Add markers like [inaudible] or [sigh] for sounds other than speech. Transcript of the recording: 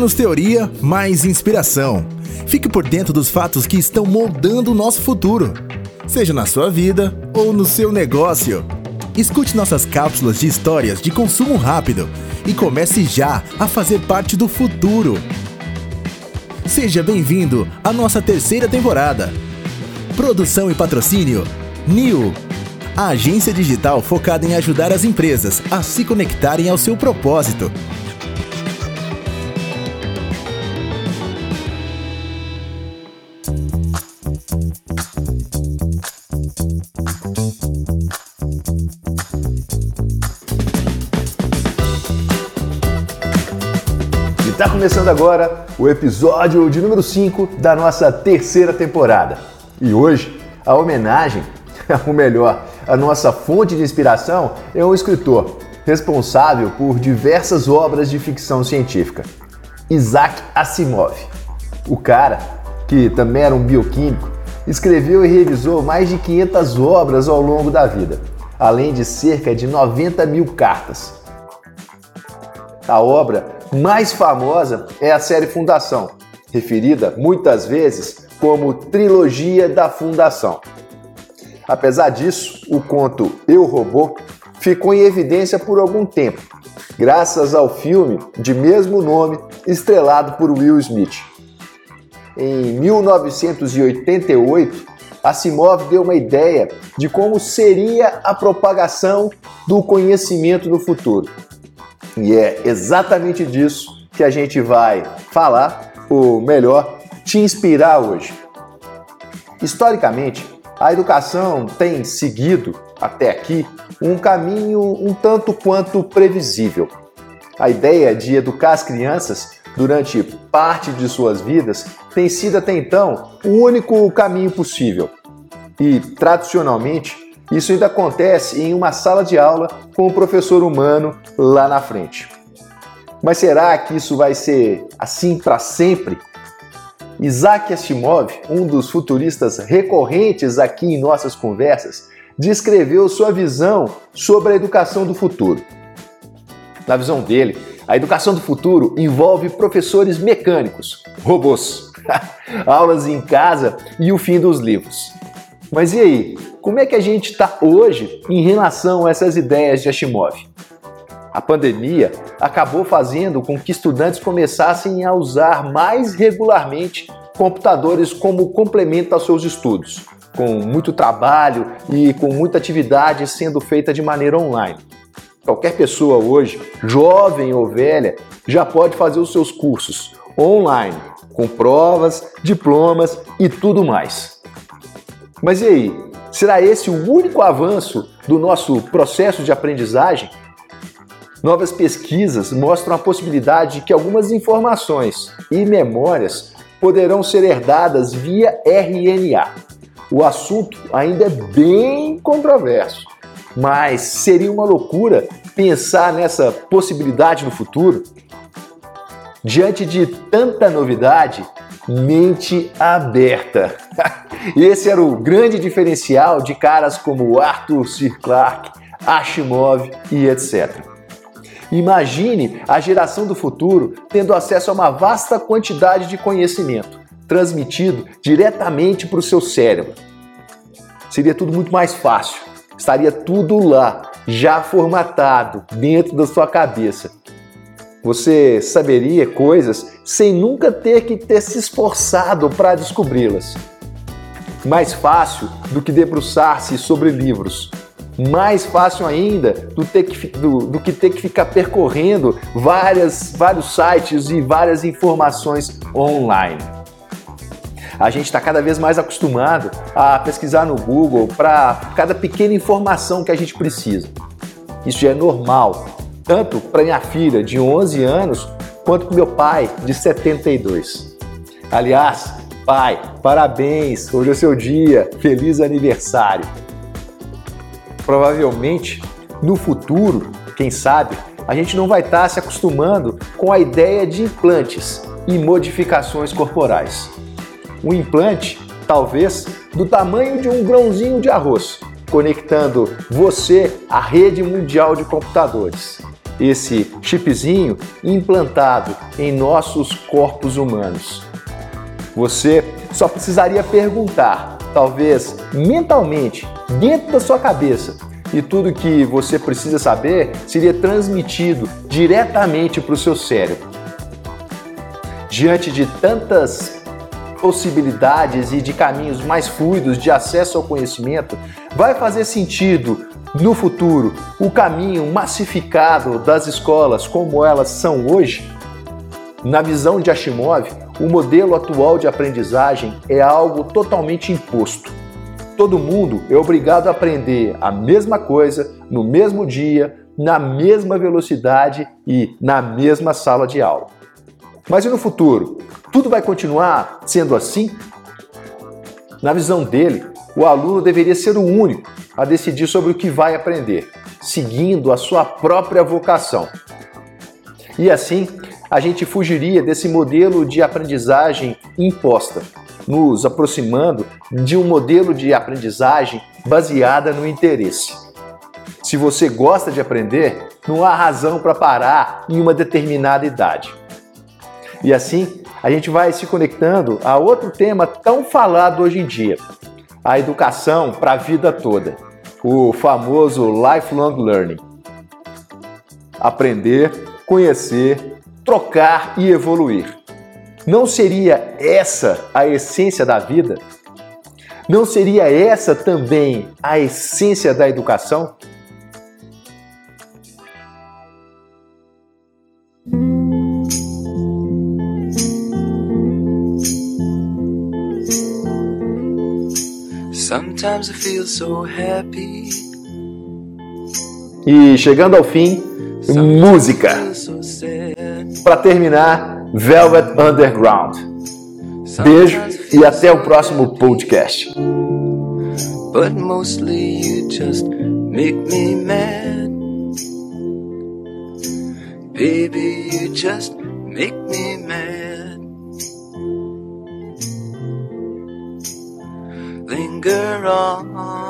Menos teoria, mais inspiração. Fique por dentro dos fatos que estão moldando o nosso futuro, seja na sua vida ou no seu negócio. Escute nossas cápsulas de histórias de consumo rápido e comece já a fazer parte do futuro. Seja bem-vindo à nossa terceira temporada. Produção e patrocínio New, a agência digital focada em ajudar as empresas a se conectarem ao seu propósito. Está começando agora o episódio de número 5 da nossa terceira temporada. E hoje, a homenagem, [laughs] ou melhor, a nossa fonte de inspiração é um escritor responsável por diversas obras de ficção científica, Isaac Asimov. O cara, que também era um bioquímico, escreveu e revisou mais de 500 obras ao longo da vida, além de cerca de 90 mil cartas. A obra mais famosa é a série Fundação, referida muitas vezes como Trilogia da Fundação. Apesar disso, o conto Eu Robô ficou em evidência por algum tempo, graças ao filme de mesmo nome estrelado por Will Smith. Em 1988, Asimov deu uma ideia de como seria a propagação do conhecimento no futuro e é exatamente disso que a gente vai falar, ou melhor, te inspirar hoje. Historicamente, a educação tem seguido, até aqui, um caminho um tanto quanto previsível. A ideia de educar as crianças durante parte de suas vidas tem sido até então o único caminho possível. E, tradicionalmente, isso ainda acontece em uma sala de aula com o professor humano lá na frente. Mas será que isso vai ser assim para sempre? Isaac Asimov, um dos futuristas recorrentes aqui em nossas conversas, descreveu sua visão sobre a educação do futuro. Na visão dele, a educação do futuro envolve professores mecânicos, robôs, [laughs] aulas em casa e o fim dos livros. Mas e aí? Como é que a gente está hoje em relação a essas ideias de Asimov? A pandemia acabou fazendo com que estudantes começassem a usar mais regularmente computadores como complemento aos seus estudos, com muito trabalho e com muita atividade sendo feita de maneira online. Qualquer pessoa hoje, jovem ou velha, já pode fazer os seus cursos online, com provas, diplomas e tudo mais. Mas e aí? Será esse o único avanço do nosso processo de aprendizagem? Novas pesquisas mostram a possibilidade de que algumas informações e memórias poderão ser herdadas via RNA. O assunto ainda é bem controverso, mas seria uma loucura pensar nessa possibilidade no futuro? Diante de tanta novidade, mente aberta. [laughs] Esse era o grande diferencial de caras como Arthur C. Clarke, Asimov e etc. Imagine a geração do futuro tendo acesso a uma vasta quantidade de conhecimento, transmitido diretamente para o seu cérebro. Seria tudo muito mais fácil, estaria tudo lá, já formatado dentro da sua cabeça. Você saberia coisas sem nunca ter que ter se esforçado para descobri-las mais fácil do que debruçar-se sobre livros. Mais fácil ainda do, que, do, do, que ter que ficar percorrendo várias, vários sites e várias informações online. A gente está cada vez mais acostumado a pesquisar no Google para cada pequena informação que a gente precisa. Isso é normal, tanto para minha filha de 11 anos quanto para meu pai de 72. Aliás, Pai, parabéns! Hoje é seu dia, feliz aniversário! Provavelmente, no futuro, quem sabe, a gente não vai estar se acostumando com a ideia de implantes e modificações corporais. Um implante, talvez, do tamanho de um grãozinho de arroz, conectando você à rede mundial de computadores. esse chipzinho implantado em nossos corpos humanos. Você só precisaria perguntar, talvez mentalmente, dentro da sua cabeça, e tudo que você precisa saber seria transmitido diretamente para o seu cérebro. Diante de tantas possibilidades e de caminhos mais fluidos de acesso ao conhecimento, vai fazer sentido no futuro o caminho massificado das escolas como elas são hoje? Na visão de Ashimov, o modelo atual de aprendizagem é algo totalmente imposto. Todo mundo é obrigado a aprender a mesma coisa no mesmo dia, na mesma velocidade e na mesma sala de aula. Mas e no futuro? Tudo vai continuar sendo assim? Na visão dele, o aluno deveria ser o único a decidir sobre o que vai aprender, seguindo a sua própria vocação. E assim, a gente fugiria desse modelo de aprendizagem imposta, nos aproximando de um modelo de aprendizagem baseada no interesse. Se você gosta de aprender, não há razão para parar em uma determinada idade. E assim, a gente vai se conectando a outro tema tão falado hoje em dia: a educação para a vida toda, o famoso lifelong learning. Aprender, conhecer, trocar e evoluir. Não seria essa a essência da vida? Não seria essa também a essência da educação? Sometimes I feel so happy. E chegando ao fim, música. Para terminar, Velvet Underground. Beijo e até o próximo podcast. But mostly you just make me mad. Baby, you just make me mad. Linger on.